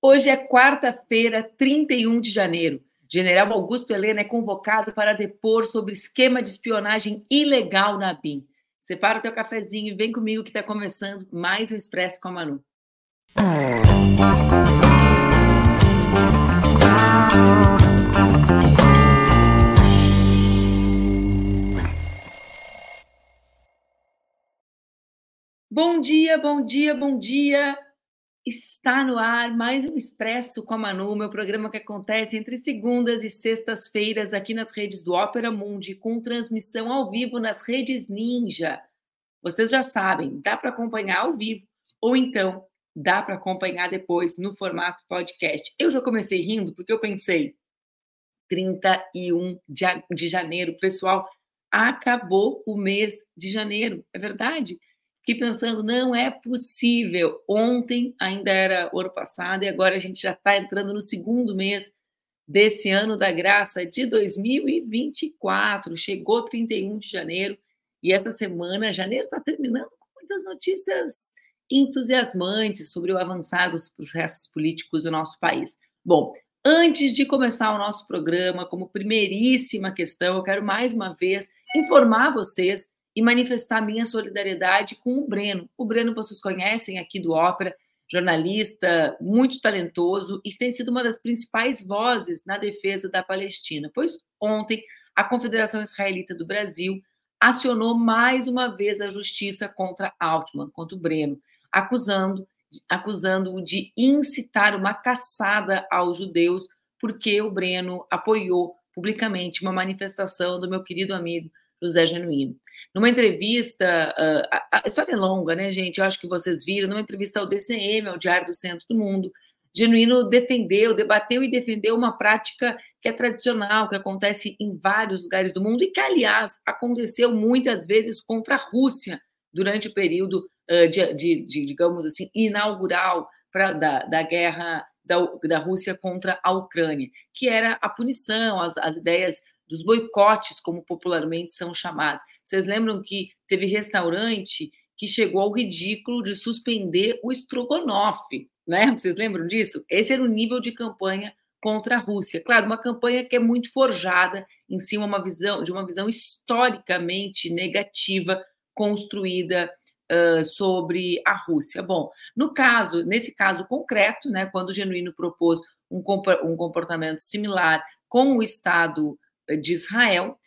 Hoje é quarta-feira, 31 de janeiro. General Augusto Helena é convocado para depor sobre esquema de espionagem ilegal na BIM. Separa o teu cafezinho e vem comigo que está começando mais um Expresso com a Manu. Bom dia, bom dia, bom dia. Está no ar mais um Expresso com a Manu, meu programa que acontece entre segundas e sextas-feiras aqui nas redes do Ópera Mundi, com transmissão ao vivo nas redes Ninja. Vocês já sabem, dá para acompanhar ao vivo, ou então dá para acompanhar depois no formato podcast. Eu já comecei rindo porque eu pensei, 31 de janeiro, pessoal, acabou o mês de janeiro, é verdade? Fiquei pensando, não é possível. Ontem ainda era o ano passado e agora a gente já está entrando no segundo mês desse ano da graça de 2024. Chegou 31 de janeiro e essa semana, janeiro está terminando com muitas notícias entusiasmantes sobre o avançar dos processos políticos do nosso país. Bom, antes de começar o nosso programa, como primeiríssima questão, eu quero mais uma vez informar vocês e manifestar minha solidariedade com o Breno. O Breno vocês conhecem aqui do Ópera, jornalista muito talentoso e tem sido uma das principais vozes na defesa da Palestina. Pois ontem a Confederação Israelita do Brasil acionou mais uma vez a justiça contra Altman, contra o Breno, acusando acusando-o de incitar uma caçada aos judeus porque o Breno apoiou publicamente uma manifestação do meu querido amigo José Genuíno. Numa entrevista, a, história é longa, né, gente? Eu acho que vocês viram, numa entrevista ao DCM, ao Diário do Centro do Mundo, Genuíno defendeu, debateu e defendeu uma prática que é tradicional, que acontece em vários lugares do mundo e que, aliás, aconteceu muitas vezes contra a Rússia durante o período de, de, de digamos assim, inaugural pra, da, da guerra da, da Rússia contra a Ucrânia, que era a punição, as, as ideias dos boicotes, como popularmente são chamados. Vocês lembram que teve restaurante que chegou ao ridículo de suspender o estrogonofe, né? Vocês lembram disso? Esse era o nível de campanha contra a Rússia. Claro, uma campanha que é muito forjada em cima uma visão, de uma visão historicamente negativa construída uh, sobre a Rússia. Bom, no caso, nesse caso concreto, né, quando o Genuíno propôs um, um comportamento similar com o Estado de Israel,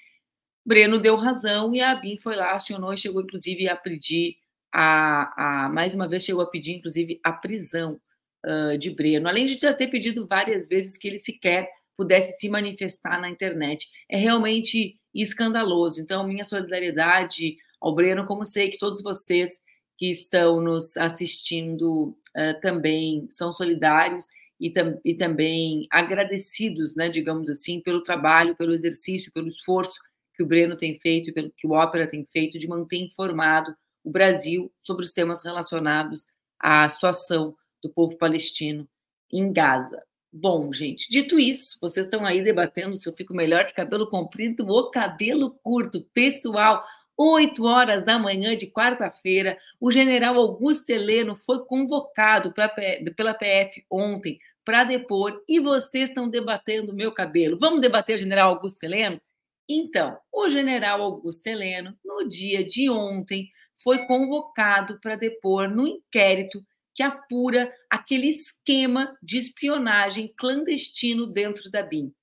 Breno deu razão e a ABIN foi lá, acionou e chegou, inclusive, a pedir, a, a, mais uma vez, chegou a pedir, inclusive, a prisão uh, de Breno, além de já ter pedido várias vezes que ele sequer pudesse se manifestar na internet. É realmente escandaloso. Então, minha solidariedade ao Breno, como sei que todos vocês que estão nos assistindo uh, também são solidários e, tam, e também agradecidos, né, digamos assim, pelo trabalho, pelo exercício, pelo esforço que o Breno tem feito pelo que o Ópera tem feito de manter informado o Brasil sobre os temas relacionados à situação do povo palestino em Gaza. Bom, gente, dito isso, vocês estão aí debatendo se eu fico melhor de cabelo comprido ou cabelo curto. Pessoal, 8 horas da manhã de quarta-feira, o general Augusto Heleno foi convocado pela PF ontem para depor e vocês estão debatendo meu cabelo. Vamos debater general Augusto Heleno? Então, o general Augusto Heleno, no dia de ontem, foi convocado para depor no inquérito que apura aquele esquema de espionagem clandestino dentro da BIM.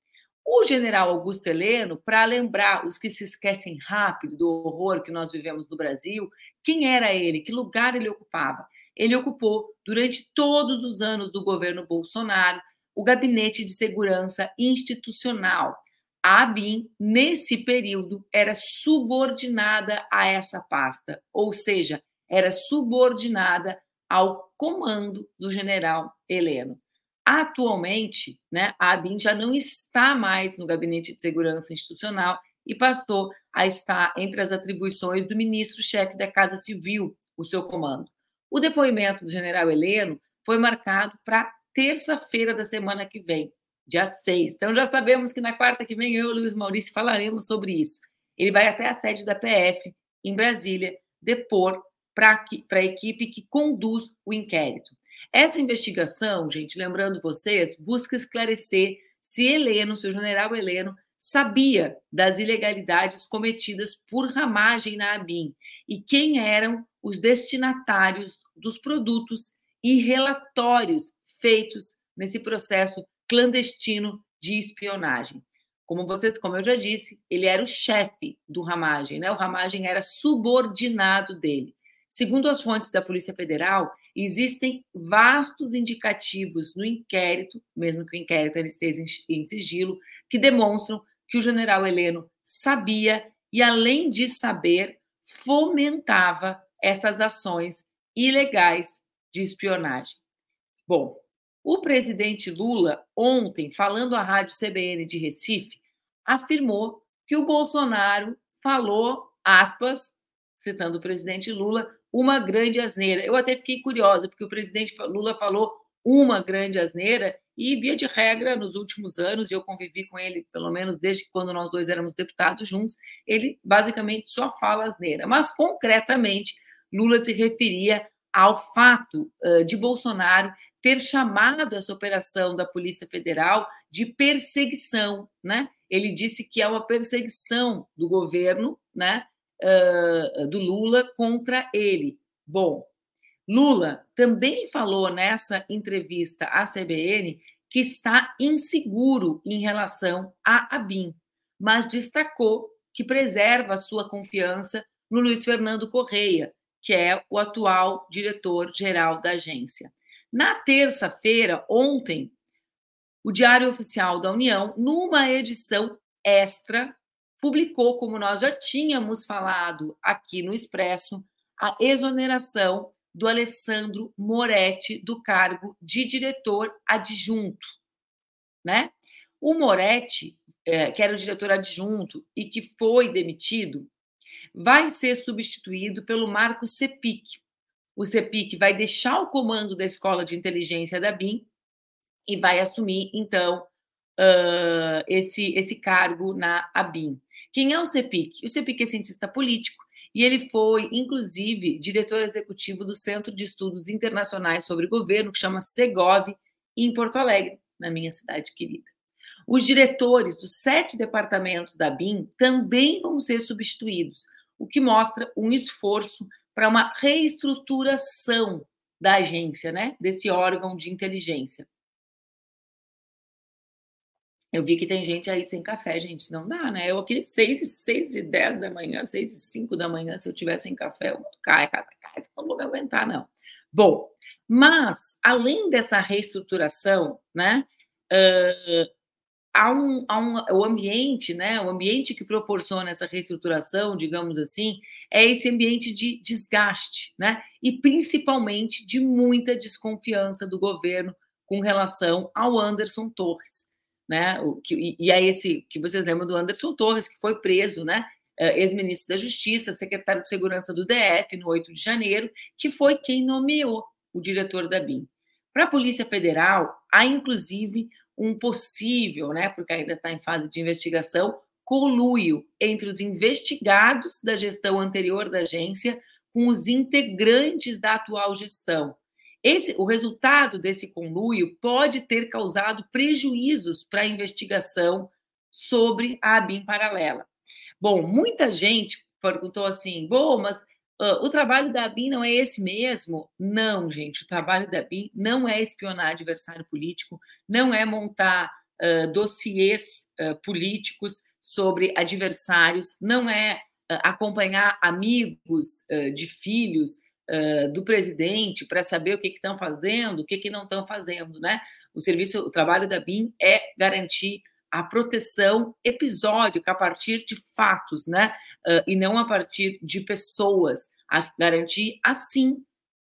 O general Augusto Heleno, para lembrar os que se esquecem rápido do horror que nós vivemos no Brasil, quem era ele? Que lugar ele ocupava? Ele ocupou, durante todos os anos do governo Bolsonaro, o Gabinete de Segurança Institucional. A ABIN, nesse período, era subordinada a essa pasta, ou seja, era subordinada ao comando do general Heleno. Atualmente, né, a ABIN já não está mais no Gabinete de Segurança Institucional e passou a estar entre as atribuições do ministro-chefe da Casa Civil, o seu comando. O depoimento do general Heleno foi marcado para terça-feira da semana que vem, dia 6. Então já sabemos que na quarta que vem eu e o Luiz Maurício falaremos sobre isso. Ele vai até a sede da PF, em Brasília, depor para a equipe que conduz o inquérito. Essa investigação, gente, lembrando vocês, busca esclarecer se Heleno, seu general Heleno, sabia das ilegalidades cometidas por ramagem na ABIN e quem eram os destinatários dos produtos e relatórios feitos nesse processo clandestino de espionagem. Como vocês, como eu já disse, ele era o chefe do Ramagem, né? O Ramagem era subordinado dele. Segundo as fontes da Polícia Federal, existem vastos indicativos no inquérito, mesmo que o inquérito esteja em sigilo, que demonstram que o general Heleno sabia e, além de saber, fomentava essas ações ilegais de espionagem. Bom, o presidente Lula, ontem, falando à rádio CBN de Recife, afirmou que o Bolsonaro falou, aspas, citando o presidente Lula, uma grande asneira. Eu até fiquei curiosa, porque o presidente Lula falou uma grande asneira, e via de regra, nos últimos anos, e eu convivi com ele, pelo menos desde quando nós dois éramos deputados juntos, ele basicamente só fala asneira. Mas, concretamente, Lula se referia ao fato uh, de Bolsonaro ter chamado essa operação da Polícia Federal de perseguição, né? Ele disse que é uma perseguição do governo, né? uh, do Lula contra ele. Bom, Lula também falou nessa entrevista à CBN que está inseguro em relação à ABIN, mas destacou que preserva sua confiança no Luiz Fernando Correia, que é o atual diretor-geral da agência. Na terça-feira, ontem, o Diário Oficial da União, numa edição extra, publicou, como nós já tínhamos falado aqui no Expresso, a exoneração do Alessandro Moretti do cargo de diretor adjunto, né? O Moretti, é, que era o diretor adjunto e que foi demitido, vai ser substituído pelo Marco Sepic. O Sepic vai deixar o comando da Escola de Inteligência da BIM e vai assumir, então, uh, esse, esse cargo na ABIN. Quem é o CEPIC? O CEPIC é cientista político e ele foi, inclusive, diretor executivo do Centro de Estudos Internacionais sobre Governo, que chama Segov, em Porto Alegre, na minha cidade querida. Os diretores dos sete departamentos da BIM também vão ser substituídos, o que mostra um esforço para uma reestruturação da agência, né, desse órgão de inteligência. Eu vi que tem gente aí sem café, gente, não dá, né? Eu aqui, seis, seis e dez da manhã, seis e cinco da manhã, se eu tivesse sem café, eu cai, cai, não vou me aguentar, não. Bom, mas, além dessa reestruturação, né, uh, há um, há um, o ambiente, né, o ambiente que proporciona essa reestruturação, digamos assim, é esse ambiente de desgaste, né, e principalmente de muita desconfiança do governo com relação ao Anderson Torres né? O, que, e é esse que vocês lembram do Anderson Torres, que foi preso, né? Eh, ex-ministro da Justiça, secretário de Segurança do DF, no 8 de janeiro, que foi quem nomeou o diretor da BIM. Para a Polícia Federal, há inclusive um possível, né, porque ainda está em fase de investigação, coluio entre os investigados da gestão anterior da agência com os integrantes da atual gestão, esse, o resultado desse conluio pode ter causado prejuízos para a investigação sobre a ABIN paralela. Bom, muita gente perguntou assim, bom, mas uh, o trabalho da ABIN não é esse mesmo? Não, gente, o trabalho da ABIN não é espionar adversário político, não é montar uh, dossiês uh, políticos sobre adversários, não é acompanhar amigos de filhos do presidente para saber o que estão fazendo, o que, que não estão fazendo, né? O serviço, o trabalho da BIM é garantir a proteção episódica a partir de fatos, né? Uh, e não a partir de pessoas, a garantir assim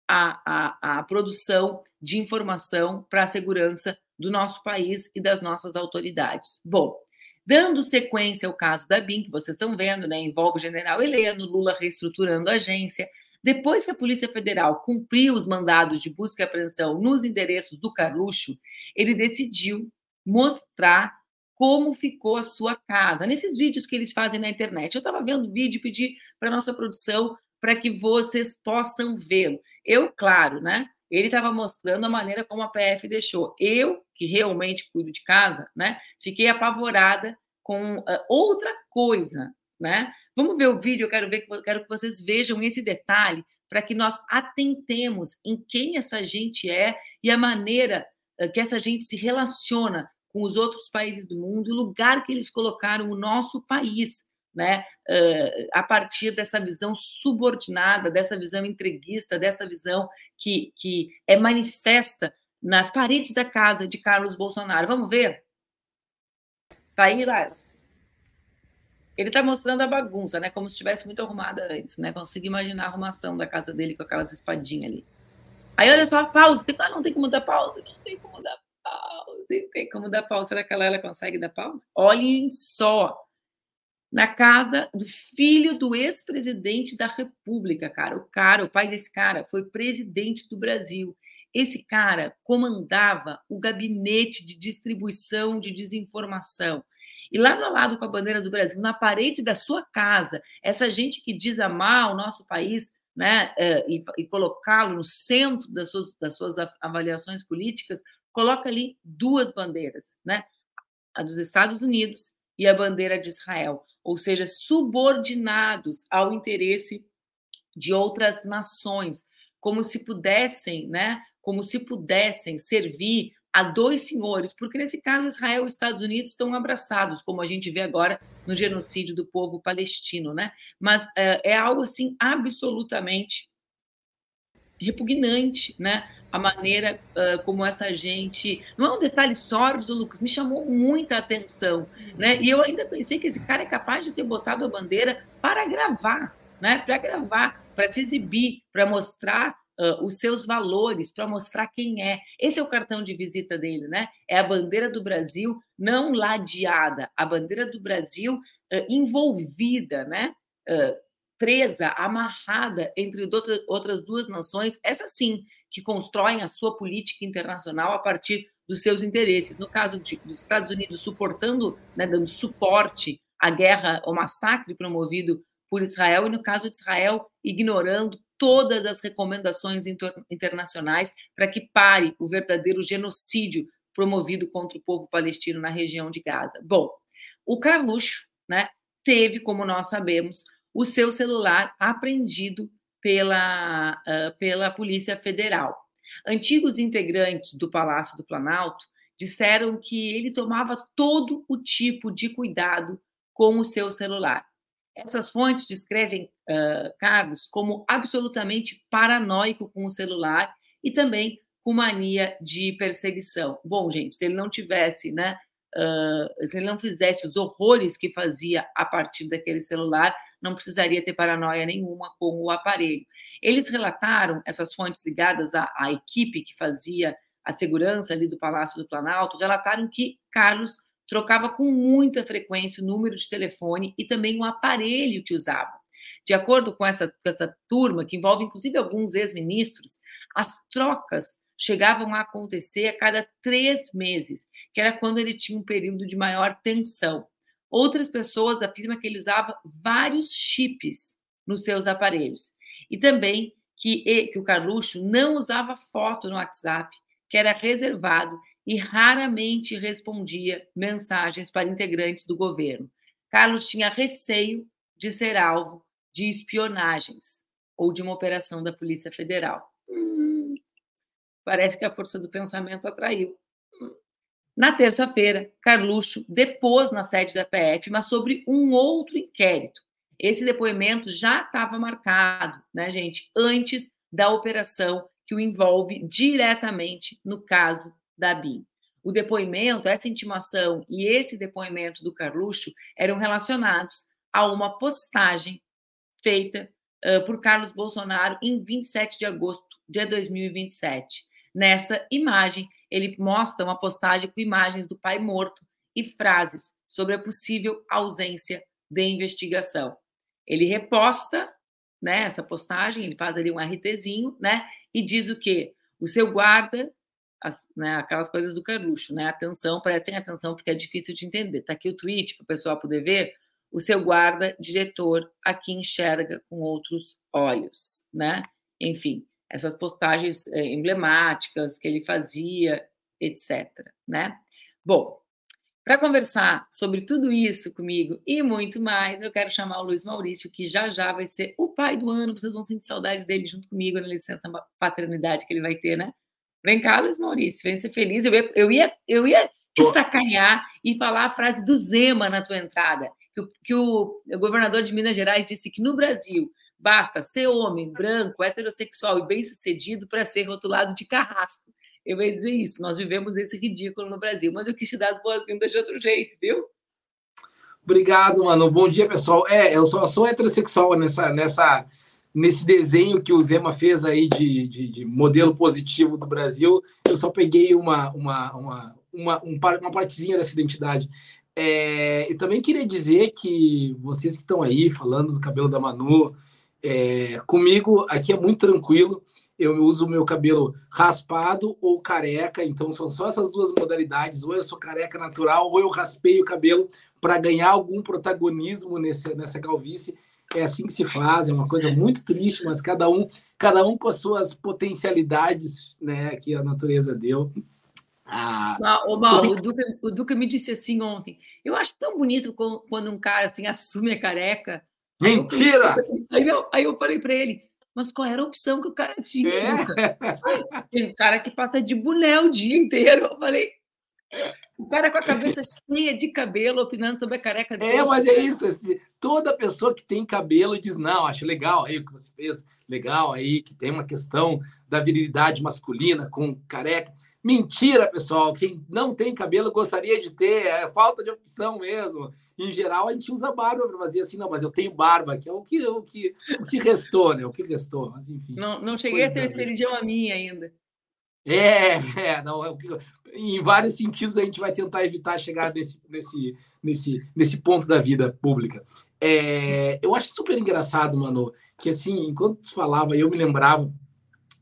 a, a, a produção de informação para a segurança do nosso país e das nossas autoridades. Bom, dando sequência ao caso da BIM, que vocês estão vendo, né? Envolve o general Heleno, Lula reestruturando a agência, depois que a Polícia Federal cumpriu os mandados de busca e apreensão nos endereços do Carluxo, ele decidiu mostrar como ficou a sua casa. Nesses vídeos que eles fazem na internet. Eu estava vendo vídeo e pedi para nossa produção para que vocês possam vê-lo. Eu, claro, né? ele estava mostrando a maneira como a PF deixou. Eu, que realmente cuido de casa, né, fiquei apavorada com uh, outra coisa, né? Vamos ver o vídeo, eu quero ver, quero que vocês vejam esse detalhe para que nós atentemos em quem essa gente é e a maneira uh, que essa gente se relaciona com os outros países do mundo, o lugar que eles colocaram o nosso país né, a partir dessa visão subordinada, dessa visão entreguista, dessa visão que, que é manifesta nas paredes da casa de Carlos Bolsonaro. Vamos ver? Tá aí, lá. Ele está mostrando a bagunça, né? Como se estivesse muito arrumada antes, né? Consigo imaginar a arrumação da casa dele com aquelas espadinhas ali. Aí olha só, pausa. Tem, ah, não tem como dar pausa. Não tem como dar pausa. Não tem como dar pausa. Será que ela, consegue dar pausa? Olhem só na casa do filho do ex-presidente da República, cara. O cara, o pai desse cara, foi presidente do Brasil. Esse cara comandava o gabinete de distribuição de desinformação. E lado a lado com a bandeira do Brasil, na parede da sua casa, essa gente que diz amar o nosso país, né, é, e, e colocá-lo no centro das suas, das suas avaliações políticas, coloca ali duas bandeiras, né? A dos Estados Unidos e a bandeira de Israel ou seja, subordinados ao interesse de outras nações, como se pudessem, né, como se pudessem servir a dois senhores, porque nesse caso Israel e Estados Unidos estão abraçados, como a gente vê agora no genocídio do povo palestino, né? Mas é, é algo assim absolutamente repugnante, né? A maneira uh, como essa gente. Não é um detalhe sórdido, Lucas, me chamou muita atenção. Né? E eu ainda pensei que esse cara é capaz de ter botado a bandeira para gravar, né? para gravar, para se exibir, para mostrar uh, os seus valores, para mostrar quem é. Esse é o cartão de visita dele, né? É a bandeira do Brasil não ladeada, a bandeira do Brasil uh, envolvida, né? Presa, amarrada entre outras duas nações, essa sim, que constroem a sua política internacional a partir dos seus interesses. No caso de, dos Estados Unidos suportando, né, dando suporte à guerra, ao massacre promovido por Israel, e no caso de Israel, ignorando todas as recomendações inter, internacionais para que pare o verdadeiro genocídio promovido contra o povo palestino na região de Gaza. Bom, o Carluxo né, teve, como nós sabemos, o seu celular apreendido pela, uh, pela Polícia Federal. Antigos integrantes do Palácio do Planalto disseram que ele tomava todo o tipo de cuidado com o seu celular. Essas fontes descrevem uh, Carlos como absolutamente paranoico com o celular e também com mania de perseguição. Bom, gente, se ele não tivesse, né, uh, se ele não fizesse os horrores que fazia a partir daquele celular, não precisaria ter paranoia nenhuma com o aparelho. Eles relataram, essas fontes ligadas à, à equipe que fazia a segurança ali do Palácio do Planalto, relataram que Carlos trocava com muita frequência o número de telefone e também o aparelho que usava. De acordo com essa, com essa turma, que envolve inclusive alguns ex-ministros, as trocas chegavam a acontecer a cada três meses, que era quando ele tinha um período de maior tensão. Outras pessoas afirmam que ele usava vários chips nos seus aparelhos. E também que, que o Carluxo não usava foto no WhatsApp, que era reservado e raramente respondia mensagens para integrantes do governo. Carlos tinha receio de ser alvo de espionagens ou de uma operação da Polícia Federal. Hum, parece que a força do pensamento atraiu. Na terça-feira, Carluxo depôs na sede da PF, mas sobre um outro inquérito. Esse depoimento já estava marcado, né, gente, antes da operação que o envolve diretamente no caso da BIM. O depoimento, essa intimação e esse depoimento do Carluxo eram relacionados a uma postagem feita uh, por Carlos Bolsonaro em 27 de agosto de 2027. Nessa imagem, ele mostra uma postagem com imagens do pai morto e frases sobre a possível ausência de investigação. Ele reposta né, essa postagem, ele faz ali um RTzinho, né, e diz o quê? O seu guarda, as, né, aquelas coisas do Carluxo, né, atenção, prestem atenção porque é difícil de entender. Tá aqui o tweet para o pessoal poder ver. O seu guarda, diretor, aqui enxerga com outros olhos, né? Enfim, essas postagens é, emblemáticas que ele fazia, etc. Né? Bom, para conversar sobre tudo isso comigo e muito mais, eu quero chamar o Luiz Maurício, que já já vai ser o pai do ano. Vocês vão sentir saudade dele junto comigo na licença paternidade que ele vai ter, né? Vem cá, Luiz Maurício, vem ser feliz. Eu ia, eu ia, eu ia te sacanear e falar a frase do Zema na tua entrada, que o, que o governador de Minas Gerais disse que no Brasil basta ser homem, branco, heterossexual e bem-sucedido para ser rotulado de carrasco eu ia dizer isso. Nós vivemos esse ridículo no Brasil, mas eu quis te dar as boas-vindas de outro jeito, viu? Obrigado, mano. Bom dia, pessoal. É, eu só sou heterossexual nessa, nessa, nesse desenho que o Zema fez aí de, de, de modelo positivo do Brasil. Eu só peguei uma, uma, uma, uma, uma partezinha dessa identidade. É, e também queria dizer que vocês que estão aí falando do cabelo da Manu, é, comigo aqui é muito tranquilo eu uso o meu cabelo raspado ou careca, então são só essas duas modalidades, ou eu sou careca natural, ou eu raspei o cabelo para ganhar algum protagonismo nesse, nessa calvície. É assim que se faz, é uma coisa muito triste, mas cada um, cada um com as suas potencialidades, né, que a natureza deu. Ah, o, Mal, o, Duca, o Duca me disse assim ontem. Eu acho tão bonito quando um cara assim assume a careca. Mentira! Aí eu, aí eu falei para ele: mas qual era a opção que o cara tinha? É. Tem um cara que passa de boné o dia inteiro. Eu falei, o cara com a cabeça cheia de cabelo opinando sobre a careca dele. É, mas é isso. Assim, toda pessoa que tem cabelo diz: não, acho legal aí o que você fez, legal aí, que tem uma questão da virilidade masculina com careca. Mentira, pessoal. Quem não tem cabelo gostaria de ter, é falta de opção mesmo em geral, a gente usa barba para fazer assim, não, mas eu tenho barba, que é o que, o que, o que restou, né? O que restou, mas enfim. Não, não cheguei a ter esse religião a mim ainda. É, é, não, é, em vários sentidos a gente vai tentar evitar chegar nesse, nesse, nesse, nesse ponto da vida pública. É, eu acho super engraçado, mano, que assim, enquanto tu falava, eu me lembrava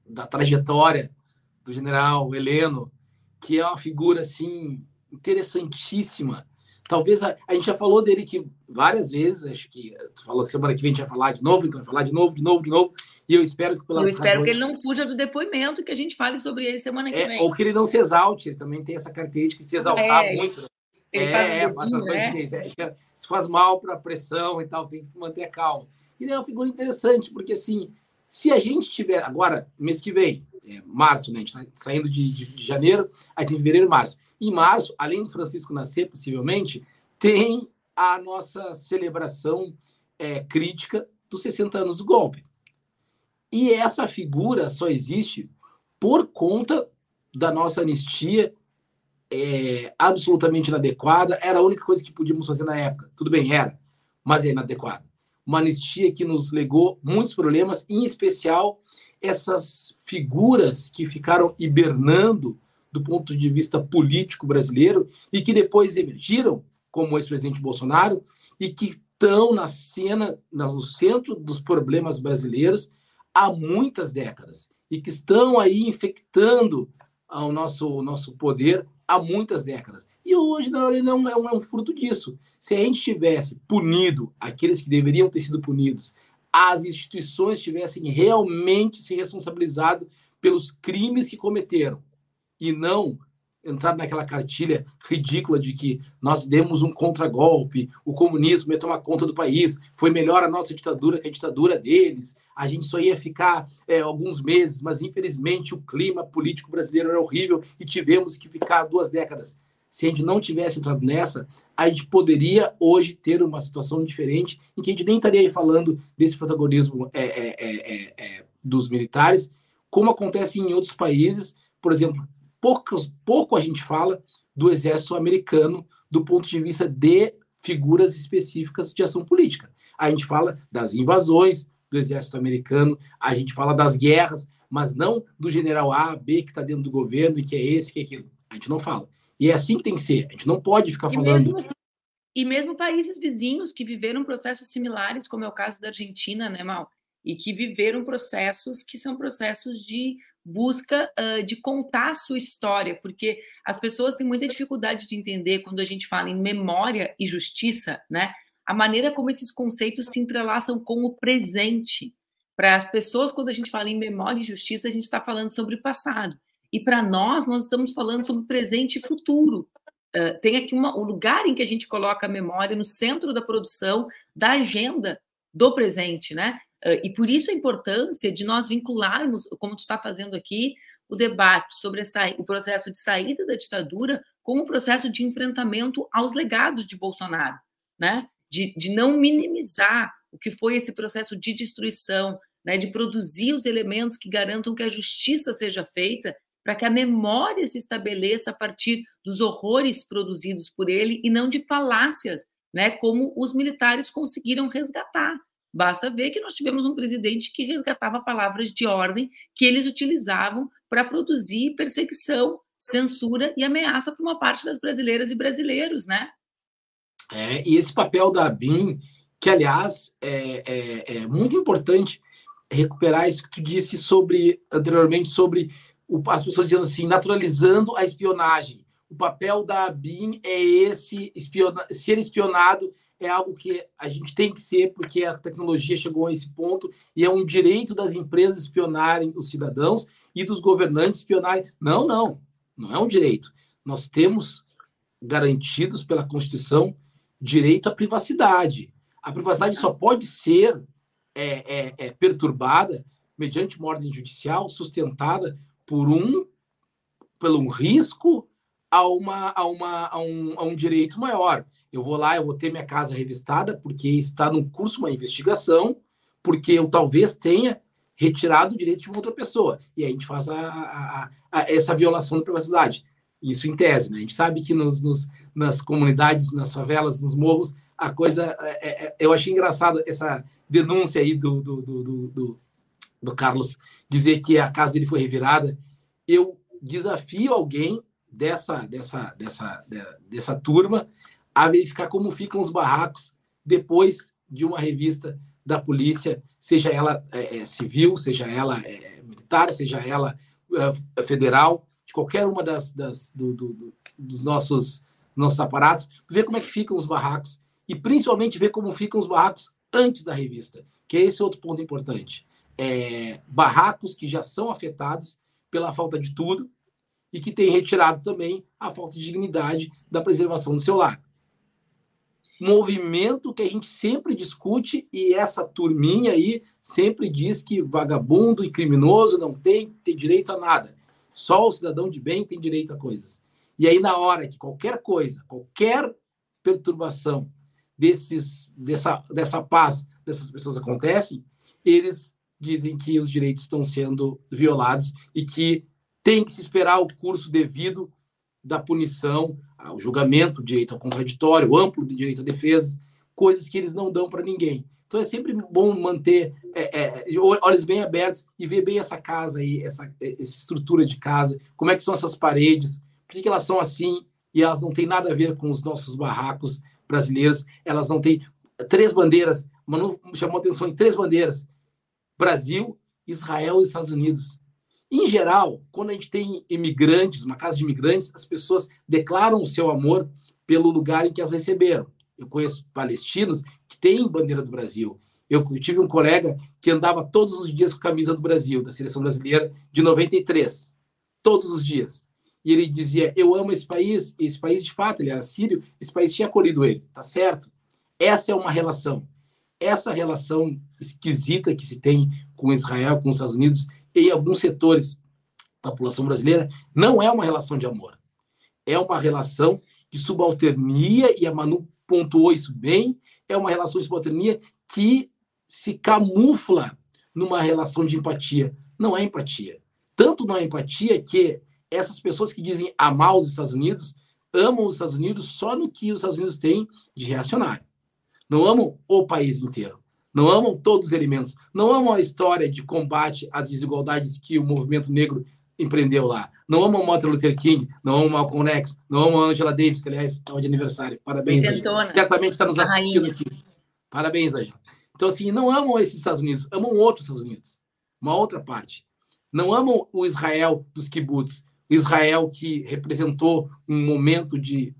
da trajetória do general Heleno, que é uma figura assim interessantíssima Talvez a, a, gente já falou dele que várias vezes, acho que tu falou semana que vem a gente vai falar de novo, então vai falar de novo, de novo, de novo. E eu espero que pelas Eu espero razões... que ele não fuja do depoimento, que a gente fale sobre ele semana que é, vem. Ou que ele não se exalte, ele também tem essa característica de se exaltar é, muito. Né? Ele é, faz, um dedinho, né? é, se faz mal para a pressão e tal, tem que manter a calma. Ele é uma figura interessante, porque assim, se a gente tiver agora, mês que vem, é, março, né? A gente está saindo de, de, de janeiro, aí tem fevereiro e março. Em março, além do Francisco nascer, possivelmente, tem a nossa celebração é, crítica dos 60 anos do golpe. E essa figura só existe por conta da nossa anistia é, absolutamente inadequada. Era a única coisa que podíamos fazer na época. Tudo bem, era, mas é inadequada. Uma anistia que nos legou muitos problemas, em especial essas figuras que ficaram hibernando do ponto de vista político brasileiro e que depois emergiram, como o ex-presidente Bolsonaro, e que estão na cena, no centro dos problemas brasileiros há muitas décadas e que estão aí infectando o nosso, o nosso poder há muitas décadas. E hoje não, não é, é um fruto disso. Se a gente tivesse punido aqueles que deveriam ter sido punidos, as instituições tivessem realmente se responsabilizado pelos crimes que cometeram, e não entrar naquela cartilha ridícula de que nós demos um contragolpe, o comunismo ia tomar conta do país, foi melhor a nossa ditadura que a ditadura deles, a gente só ia ficar é, alguns meses, mas infelizmente o clima político brasileiro era horrível e tivemos que ficar duas décadas. Se a gente não tivesse entrado nessa, a gente poderia hoje ter uma situação diferente em que a gente nem estaria falando desse protagonismo é, é, é, é dos militares, como acontece em outros países, por exemplo, poucos, pouco a gente fala do exército americano do ponto de vista de figuras específicas de ação política. A gente fala das invasões do exército americano, a gente fala das guerras, mas não do general A, B que está dentro do governo e que é esse, que é aquilo. A gente não fala. E é assim que tem que ser. A gente não pode ficar e falando. Mesmo, e mesmo países vizinhos que viveram processos similares, como é o caso da Argentina, né, Mal? E que viveram processos que são processos de busca uh, de contar a sua história, porque as pessoas têm muita dificuldade de entender quando a gente fala em memória e justiça, né? A maneira como esses conceitos se entrelaçam com o presente. Para as pessoas, quando a gente fala em memória e justiça, a gente está falando sobre o passado. E para nós, nós estamos falando sobre presente e futuro. Uh, tem aqui uma, um lugar em que a gente coloca a memória no centro da produção, da agenda do presente, né? Uh, e por isso a importância de nós vincularmos, como tu está fazendo aqui, o debate sobre o processo de saída da ditadura com o processo de enfrentamento aos legados de Bolsonaro, né? De, de não minimizar o que foi esse processo de destruição, né? De produzir os elementos que garantam que a justiça seja feita para que a memória se estabeleça a partir dos horrores produzidos por ele e não de falácias, né, como os militares conseguiram resgatar. Basta ver que nós tivemos um presidente que resgatava palavras de ordem que eles utilizavam para produzir perseguição, censura e ameaça para uma parte das brasileiras e brasileiros, né? É, e esse papel da BIM, que aliás é, é, é muito importante recuperar isso que tu disse sobre anteriormente sobre as pessoas dizendo assim, naturalizando a espionagem. O papel da BIM é esse, espiona, ser espionado é algo que a gente tem que ser, porque a tecnologia chegou a esse ponto, e é um direito das empresas espionarem os cidadãos e dos governantes espionarem. Não, não, não é um direito. Nós temos garantidos pela Constituição direito à privacidade. A privacidade só pode ser é, é, é perturbada mediante uma ordem judicial sustentada por um pelo um risco a, uma, a, uma, a, um, a um direito maior. Eu vou lá, eu vou ter minha casa revistada porque está no curso uma investigação, porque eu talvez tenha retirado o direito de uma outra pessoa. E aí a gente faz a, a, a, essa violação da privacidade. Isso em tese, né? A gente sabe que nos, nos, nas comunidades, nas favelas, nos morros, a coisa. É, é, é eu achei engraçado essa denúncia aí do, do, do, do, do Carlos dizer que a casa dele foi revirada. Eu desafio alguém dessa, dessa, dessa, dessa turma a verificar como ficam os barracos depois de uma revista da polícia, seja ela é, é civil, seja ela é, militar, seja ela é, federal, de qualquer uma das, das do, do, dos nossos, nossos aparatos, ver como é que ficam os barracos e principalmente ver como ficam os barracos antes da revista, que é esse outro ponto importante. É, barracos que já são afetados pela falta de tudo e que têm retirado também a falta de dignidade da preservação do seu lar movimento que a gente sempre discute e essa turminha aí sempre diz que vagabundo e criminoso não tem, tem direito a nada. Só o cidadão de bem tem direito a coisas. E aí, na hora que qualquer coisa, qualquer perturbação desses, dessa, dessa paz dessas pessoas acontece, eles dizem que os direitos estão sendo violados e que tem que se esperar o curso devido da punição, o julgamento, o direito ao contraditório, amplo direito à defesa, coisas que eles não dão para ninguém. Então é sempre bom manter é, é, olhos bem abertos e ver bem essa casa aí, essa, essa estrutura de casa, como é que são essas paredes, por que, que elas são assim e elas não têm nada a ver com os nossos barracos brasileiros, elas não têm três bandeiras, Manu chamou atenção em três bandeiras, Brasil, Israel e Estados Unidos. Em geral, quando a gente tem imigrantes, uma casa de imigrantes, as pessoas declaram o seu amor pelo lugar em que as receberam. Eu conheço palestinos que têm bandeira do Brasil. Eu, tive um colega que andava todos os dias com a camisa do Brasil, da seleção brasileira, de 93. Todos os dias. E ele dizia: Eu amo esse país. Esse país, de fato, ele era sírio, esse país tinha acolhido ele. Tá certo? Essa é uma relação. Essa relação esquisita que se tem com Israel, com os Estados Unidos, em alguns setores da população brasileira, não é uma relação de amor. É uma relação de subalternia, e a Manu pontuou isso bem, é uma relação de subalternia que se camufla numa relação de empatia. Não é empatia. Tanto não é empatia que essas pessoas que dizem amar os Estados Unidos amam os Estados Unidos só no que os Estados Unidos têm de reacionário. Não amam o país inteiro não amam todos os elementos, não amam a história de combate às desigualdades que o movimento negro empreendeu lá. Não amam Martin Luther King, não amam Malcolm X, não amam Angela Davis, que aliás estava de aniversário. Parabéns, Angela. Certamente está nos assistindo aqui. Parabéns, Angela. Então, assim, não amam esses Estados Unidos, amam outros Estados Unidos. Uma outra parte. Não amam o Israel dos kibbutz, Israel que representou um momento de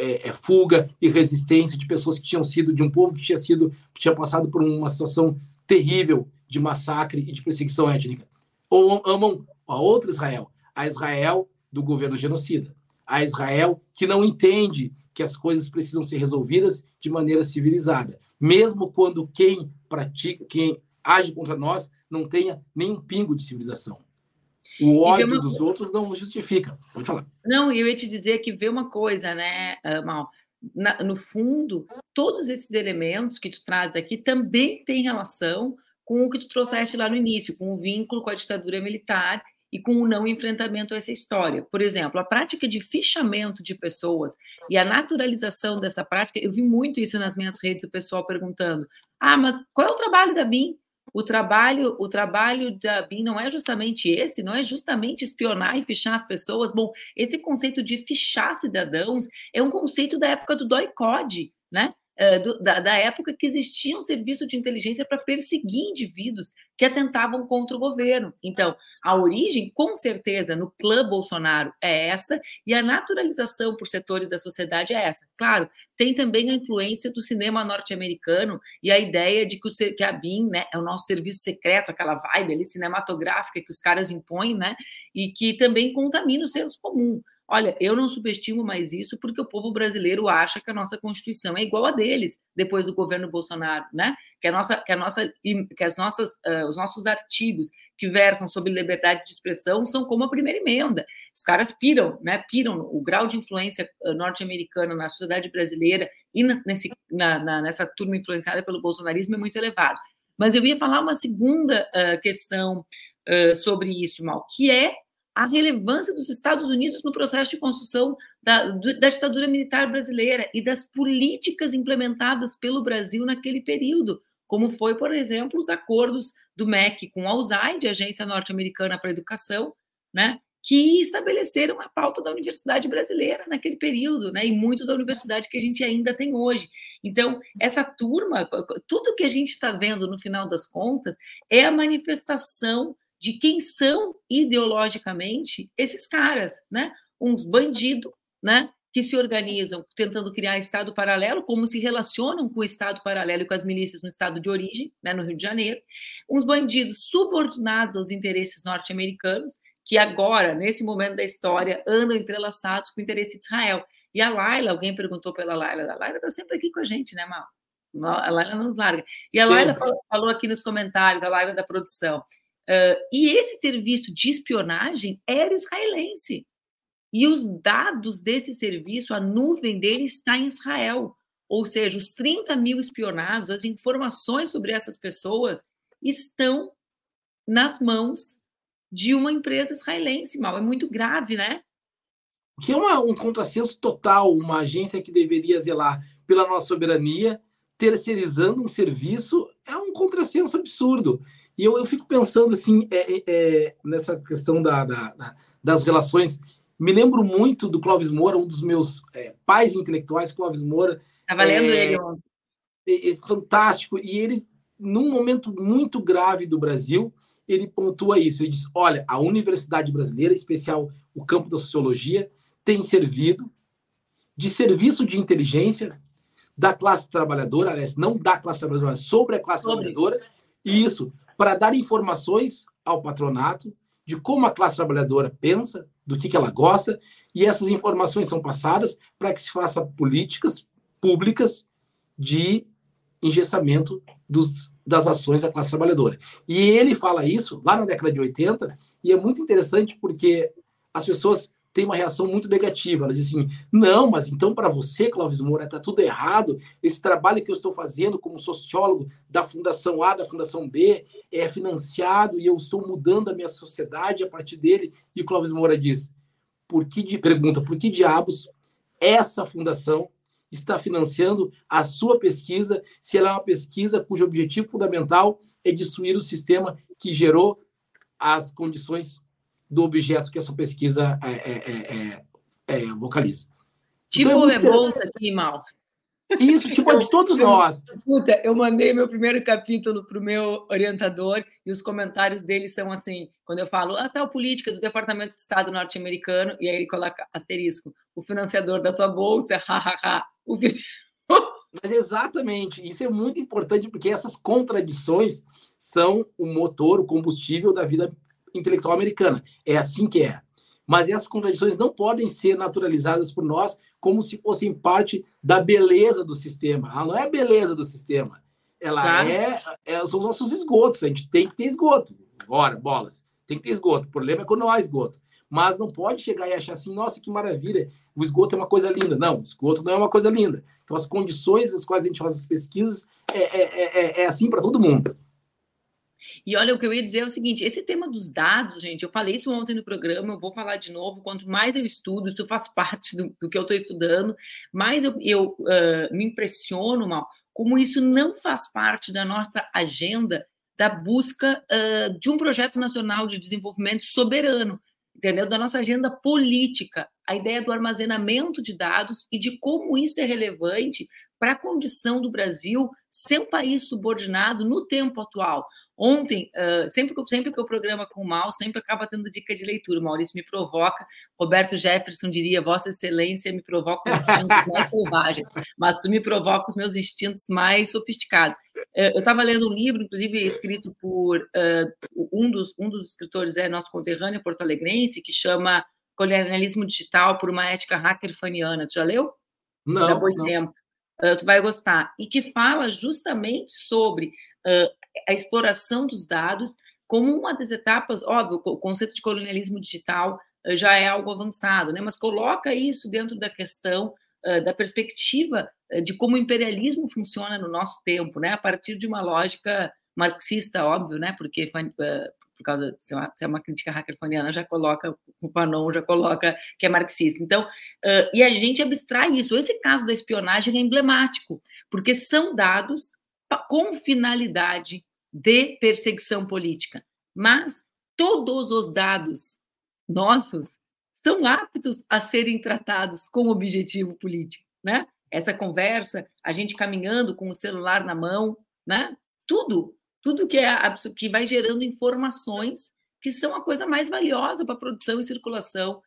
é, é, fuga e resistência de pessoas que tinham sido de um povo que tinha sido que tinha passado por uma situação terrível de massacre e de perseguição étnica. Ou amam a outra Israel, a Israel do governo genocida, a Israel que não entende que as coisas precisam ser resolvidas de maneira civilizada, mesmo quando quem pratica, quem age contra nós não tenha nenhum pingo de civilização. O ódio uma... dos outros não justifica. Pode falar. Não, eu ia te dizer que vê uma coisa, né, Mal? Na, no fundo, todos esses elementos que tu traz aqui também têm relação com o que tu trouxeste lá no início, com o vínculo com a ditadura militar e com o não enfrentamento a essa história. Por exemplo, a prática de fichamento de pessoas e a naturalização dessa prática, eu vi muito isso nas minhas redes, o pessoal perguntando: ah, mas qual é o trabalho da BIM? O trabalho, o trabalho da BIM não é justamente esse, não é justamente espionar e fichar as pessoas. Bom, esse conceito de fichar cidadãos é um conceito da época do DOI-CODE, né? Do, da, da, época que existia um serviço de inteligência para perseguir indivíduos que atentavam contra o governo. Então, a origem, com certeza, no clã Bolsonaro é essa, e a naturalização por setores da sociedade é essa. Claro, tem também a influência do cinema norte-americano e a ideia de que, o, que a BIM né, é o nosso serviço secreto, aquela vibe ali cinematográfica que os caras impõem, né, e que também contamina o senso comum. Olha, eu não subestimo mais isso porque o povo brasileiro acha que a nossa Constituição é igual a deles depois do governo Bolsonaro, né? Que a nossa, que a nossa, que as nossas, uh, os nossos artigos que versam sobre liberdade de expressão são como a primeira emenda. Os caras piram, né? Piram o grau de influência norte-americana na sociedade brasileira e na, nesse, na, na, nessa turma influenciada pelo bolsonarismo é muito elevado. Mas eu ia falar uma segunda uh, questão uh, sobre isso, Mal, que é a relevância dos Estados Unidos no processo de construção da, da, ditadura militar brasileira e das políticas implementadas pelo Brasil naquele período, como foi, por exemplo, os acordos do MEC com a USAID, Agência Norte-Americana para a Educação, né, que estabeleceram a pauta da universidade brasileira naquele período, né, e muito da universidade que a gente ainda tem hoje. Então, essa turma, tudo que a gente está vendo no final das contas é a manifestação de quem são ideologicamente esses caras, né? Uns bandidos, né? Que se organizam tentando criar Estado paralelo, como se relacionam com o Estado paralelo e com as milícias no estado de origem, né, no Rio de Janeiro. Uns bandidos subordinados aos interesses norte-americanos, que agora, nesse momento da história, andam entrelaçados com o interesse de Israel. E a Laila, alguém perguntou pela Laila, a Laila está sempre aqui com a gente, né, Mal? A Laila não nos larga. E a Laila falou, falou, aqui nos comentários, a Laila da produção, Uh, e esse serviço de espionagem era israelense. E os dados desse serviço, a nuvem dele está em Israel. Ou seja, os 30 mil espionados, as informações sobre essas pessoas estão nas mãos de uma empresa israelense, mal. É muito grave, né? Que é uma, um contrassenso total, uma agência que deveria zelar pela nossa soberania, terceirizando um serviço, é um contrassenso absurdo. E eu, eu fico pensando assim é, é, é, nessa questão da, da, da, das relações. Me lembro muito do Clóvis Moura, um dos meus é, pais intelectuais, Clóvis Moura. Estava lendo é, ele ontem. É, fantástico. E ele, num momento muito grave do Brasil, ele pontua isso. Ele diz: olha, a universidade brasileira, em especial o campo da sociologia, tem servido de serviço de inteligência da classe trabalhadora, aliás, não da classe trabalhadora, sobre a classe sobre. trabalhadora, e isso para dar informações ao patronato de como a classe trabalhadora pensa, do que, que ela gosta, e essas informações são passadas para que se faça políticas públicas de engessamento dos, das ações da classe trabalhadora. E ele fala isso lá na década de 80, e é muito interessante porque as pessoas tem uma reação muito negativa. Ela diz assim: não, mas então para você, Clóvis Moura, está tudo errado. Esse trabalho que eu estou fazendo como sociólogo da Fundação A, da Fundação B, é financiado e eu estou mudando a minha sociedade a partir dele. E o Clóvis Moura diz: por que, pergunta, por que diabos essa fundação está financiando a sua pesquisa se ela é uma pesquisa cujo objetivo fundamental é destruir o sistema que gerou as condições do objeto que essa pesquisa é, é, é, vocaliza. Tipo então, Rebolsa aqui, Mal. Isso, tipo, de todos eu, nós. Puta, eu mandei meu primeiro capítulo para o meu orientador e os comentários dele são assim, quando eu falo, ah, tal política do Departamento de Estado norte-americano, e aí ele coloca asterisco, o financiador da tua bolsa, hahaha. o, Mas exatamente, isso é muito importante porque essas contradições são o motor, o combustível da vida intelectual americana. É assim que é. Mas essas contradições não podem ser naturalizadas por nós como se fossem parte da beleza do sistema. Ela não é a beleza do sistema. Ela tá. é, é, são nossos esgotos. A gente tem que ter esgoto. Ora, bolas. Tem que ter esgoto. O problema é quando não há esgoto. Mas não pode chegar e achar assim, nossa, que maravilha, o esgoto é uma coisa linda. Não, o esgoto não é uma coisa linda. Então, as condições nas quais a gente faz as pesquisas é, é, é, é assim para todo mundo. E olha, o que eu ia dizer é o seguinte: esse tema dos dados, gente, eu falei isso ontem no programa, eu vou falar de novo. Quanto mais eu estudo, isso faz parte do, do que eu estou estudando, mais eu, eu uh, me impressiono, mal, como isso não faz parte da nossa agenda da busca uh, de um projeto nacional de desenvolvimento soberano, entendeu? Da nossa agenda política, a ideia do armazenamento de dados e de como isso é relevante para a condição do Brasil ser um país subordinado no tempo atual. Ontem, uh, sempre, que, sempre que eu programa com o Mal, sempre acaba tendo dica de leitura. O Maurício me provoca, Roberto Jefferson diria, Vossa Excelência me provoca os instintos mais selvagens, mas tu me provoca os meus instintos mais sofisticados. Uh, eu estava lendo um livro, inclusive escrito por uh, um, dos, um dos escritores, é nosso conterrâneo porto-alegrense, que chama Colonialismo Digital por uma Ética Hackerfaniana. Tu já leu? Não. Dá bom tempo. tu vai gostar. E que fala justamente sobre a exploração dos dados como uma das etapas, óbvio, o conceito de colonialismo digital uh, já é algo avançado, né? mas coloca isso dentro da questão uh, da perspectiva uh, de como o imperialismo funciona no nosso tempo, né? a partir de uma lógica marxista, óbvio, né? porque por causa de ser uma, ser uma crítica hackerfoniana, já coloca, o Panon já coloca que é marxista. Então, e a gente abstrai isso. Esse caso da espionagem é emblemático, porque são dados com finalidade de perseguição política. Mas todos os dados nossos são aptos a serem tratados com objetivo político, né? Essa conversa, a gente caminhando com o celular na mão, né? Tudo, tudo que é que vai gerando informações que são a coisa mais valiosa para a produção e circulação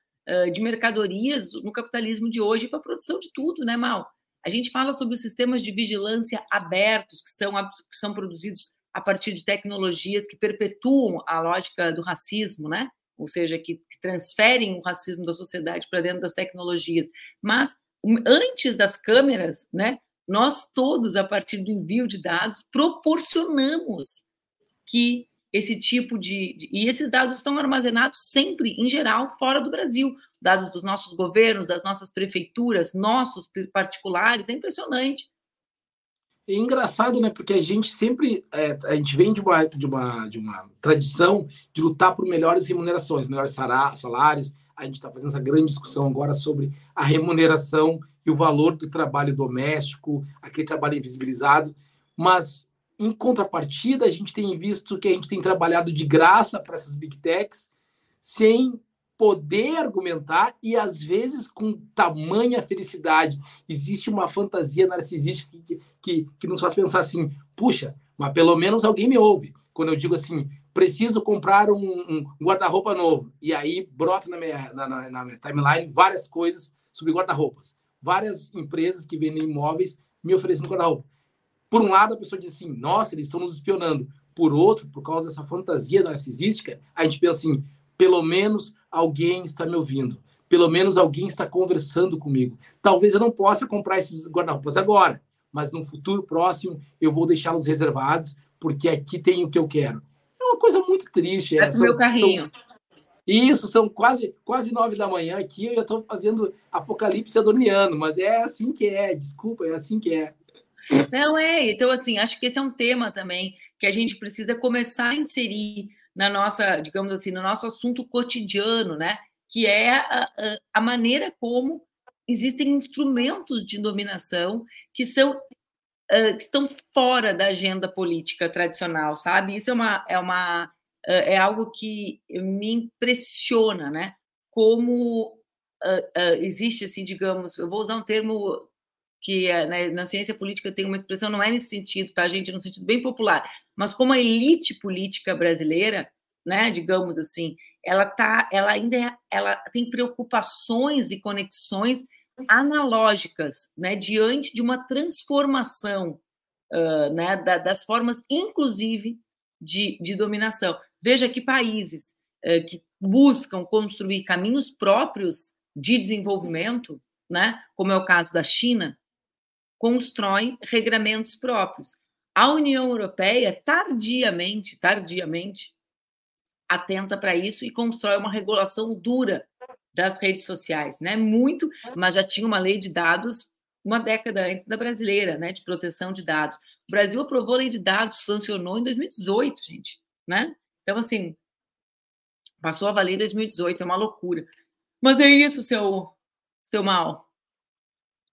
de mercadorias no capitalismo de hoje, para a produção de tudo, né, Mal? A gente fala sobre os sistemas de vigilância abertos que são, que são produzidos a partir de tecnologias que perpetuam a lógica do racismo, né? Ou seja, que, que transferem o racismo da sociedade para dentro das tecnologias. Mas antes das câmeras, né? Nós todos, a partir do envio de dados, proporcionamos que esse tipo de, de, E esses dados estão armazenados sempre, em geral, fora do Brasil. Dados dos nossos governos, das nossas prefeituras, nossos particulares, é impressionante. É engraçado, né? Porque a gente sempre é, a gente vem de uma, de, uma, de uma tradição de lutar por melhores remunerações, melhores salários. A gente está fazendo essa grande discussão agora sobre a remuneração e o valor do trabalho doméstico, aquele trabalho invisibilizado. Mas em contrapartida, a gente tem visto que a gente tem trabalhado de graça para essas big techs, sem poder argumentar e às vezes com tamanha felicidade. Existe uma fantasia narcisística que, que, que nos faz pensar assim: puxa, mas pelo menos alguém me ouve. Quando eu digo assim, preciso comprar um, um guarda-roupa novo. E aí brota na minha, na, na, na minha timeline várias coisas sobre guarda-roupas. Várias empresas que vendem imóveis me oferecendo guarda-roupa. Por um lado, a pessoa diz assim: nossa, eles estão nos espionando. Por outro, por causa dessa fantasia narcisística, a gente pensa assim: pelo menos alguém está me ouvindo. Pelo menos alguém está conversando comigo. Talvez eu não possa comprar esses guarda-roupas agora, mas no futuro próximo eu vou deixá-los reservados, porque aqui tem o que eu quero. É uma coisa muito triste. É, é meu carrinho. Isso, são quase quase nove da manhã aqui, eu já estou fazendo apocalipse adoniano, mas é assim que é, desculpa, é assim que é. Não é, então assim, acho que esse é um tema também que a gente precisa começar a inserir na nossa, digamos assim, no nosso assunto cotidiano, né? Que é a, a maneira como existem instrumentos de dominação que são que estão fora da agenda política tradicional, sabe? Isso é uma é uma é algo que me impressiona, né? Como uh, existe assim, digamos, eu vou usar um termo que né, na ciência política tem uma expressão, não é nesse sentido, tá, gente? É no sentido bem popular, mas como a elite política brasileira, né, digamos assim, ela tá, ela ainda é, ela tem preocupações e conexões analógicas, né, diante de uma transformação uh, né, da, das formas, inclusive, de, de dominação. Veja que países uh, que buscam construir caminhos próprios de desenvolvimento, né, como é o caso da China, constroem regramentos próprios. A União Europeia, tardiamente, tardiamente, atenta para isso e constrói uma regulação dura das redes sociais, né? Muito, mas já tinha uma lei de dados uma década antes da brasileira, né, de proteção de dados. O Brasil aprovou a lei de dados, sancionou em 2018, gente, né? Então assim, passou a valer em 2018, é uma loucura. Mas é isso, seu seu mal.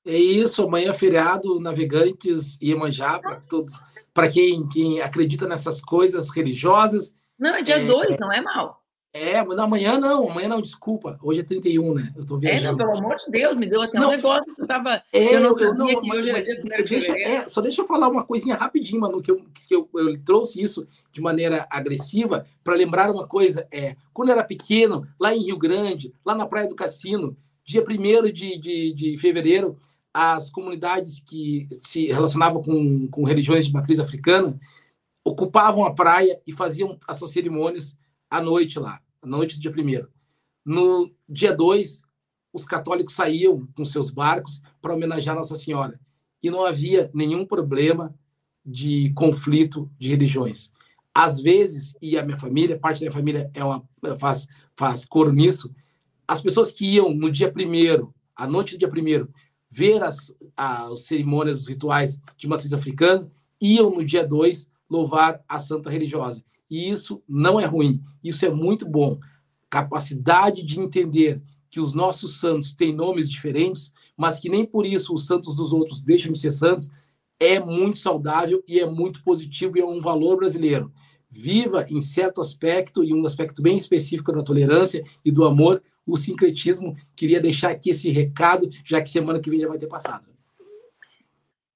É isso, amanhã é feriado, navegantes e Iemanjá para todos, para quem, quem acredita nessas coisas religiosas. Não, é dia 2, é, não é mal. É, mas amanhã não, amanhã não, desculpa. Hoje é 31, né? Eu tô viajando. É, não, pelo amor de Deus, me deu até não, um negócio que eu tava. É, eu não sabia não, que hoje mas, era deixa, é, Só deixa eu falar uma coisinha rapidinho, mano, que eu, que eu, eu trouxe isso de maneira agressiva para lembrar uma coisa. É, quando eu era pequeno, lá em Rio Grande, lá na Praia do Cassino, dia 1 de, de, de fevereiro, as comunidades que se relacionavam com, com religiões de matriz africana ocupavam a praia e faziam as suas cerimônias à noite lá, à noite do dia primeiro. No dia 2, os católicos saíam com seus barcos para homenagear Nossa Senhora. E não havia nenhum problema de conflito de religiões. Às vezes, e a minha família, parte da minha família é uma, faz, faz coro nisso, as pessoas que iam no dia primeiro, à noite do dia primeiro, ver as, as cerimônias, os rituais de matriz africana, iam no dia 2 louvar a santa religiosa. E isso não é ruim, isso é muito bom. Capacidade de entender que os nossos santos têm nomes diferentes, mas que nem por isso os santos dos outros deixam de ser santos, é muito saudável e é muito positivo e é um valor brasileiro. Viva em certo aspecto, e um aspecto bem específico da tolerância e do amor, o sincretismo. Queria deixar aqui esse recado, já que semana que vem já vai ter passado.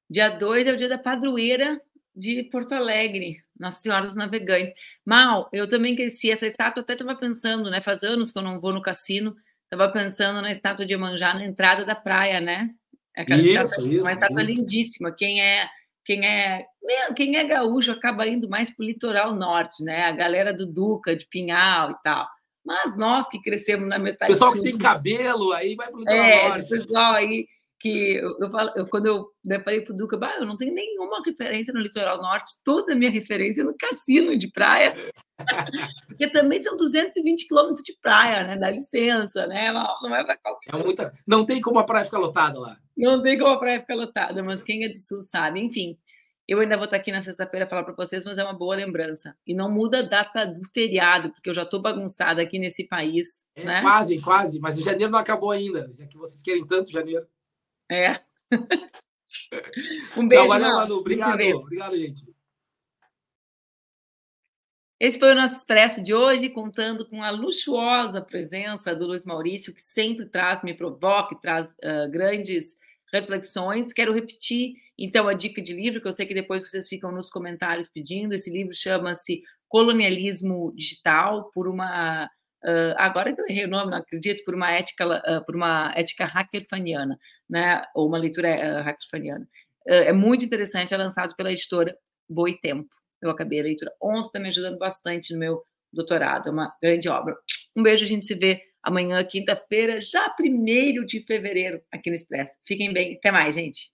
Dia 2 é o dia da padroeira de Porto Alegre, Nossa Senhora dos Navegantes. Mal, eu também cresci, essa estátua até estava pensando, né? Faz anos que eu não vou no cassino, estava pensando na estátua de Iemanjá na entrada da praia, né? Aquela isso, estátua, isso, uma estátua isso. lindíssima. Quem é quem é quem é gaúcho acaba indo mais para o litoral norte, né? A galera do Duca, de Pinhal e tal. Mas nós que crescemos na metade pessoal sul, que tem cabelo aí vai para o litoral é, norte. pessoal aí que eu, eu, eu, quando eu né, falei para o Duca, bah, eu não tenho nenhuma referência no litoral norte, toda a minha referência é no cassino de praia, porque também são 220 quilômetros de praia, né? Dá licença, né? Não é para qualquer. É muita... Não tem como a praia ficar lotada lá. Não tem como a praia ficar lotada, mas quem é do sul sabe. Enfim, eu ainda vou estar aqui na sexta-feira falar para vocês, mas é uma boa lembrança. E não muda a data do feriado, porque eu já estou bagunçada aqui nesse país. É, né? Quase, quase, mas o janeiro não acabou ainda, já que vocês querem tanto janeiro. É. um beijo. Então, valeu, Manu. Obrigado. Obrigado, gente. Esse foi o nosso Expresso de hoje, contando com a luxuosa presença do Luiz Maurício, que sempre traz, me provoca, traz uh, grandes reflexões. Quero repetir, então, a dica de livro, que eu sei que depois vocês ficam nos comentários pedindo. Esse livro chama-se Colonialismo Digital, por uma Uh, agora que eu errei o nome, não acredito, por uma ética, uh, por uma ética hackerfaniana, né? Ou uma leitura uh, hackerfaniana. é muito interessante, é lançado pela editora Boitempo. Eu acabei a leitura ontem, está me ajudando bastante no meu doutorado, é uma grande obra. Um beijo, a gente se vê amanhã, quinta-feira, já primeiro de fevereiro, aqui no Expresso. Fiquem bem, até mais, gente.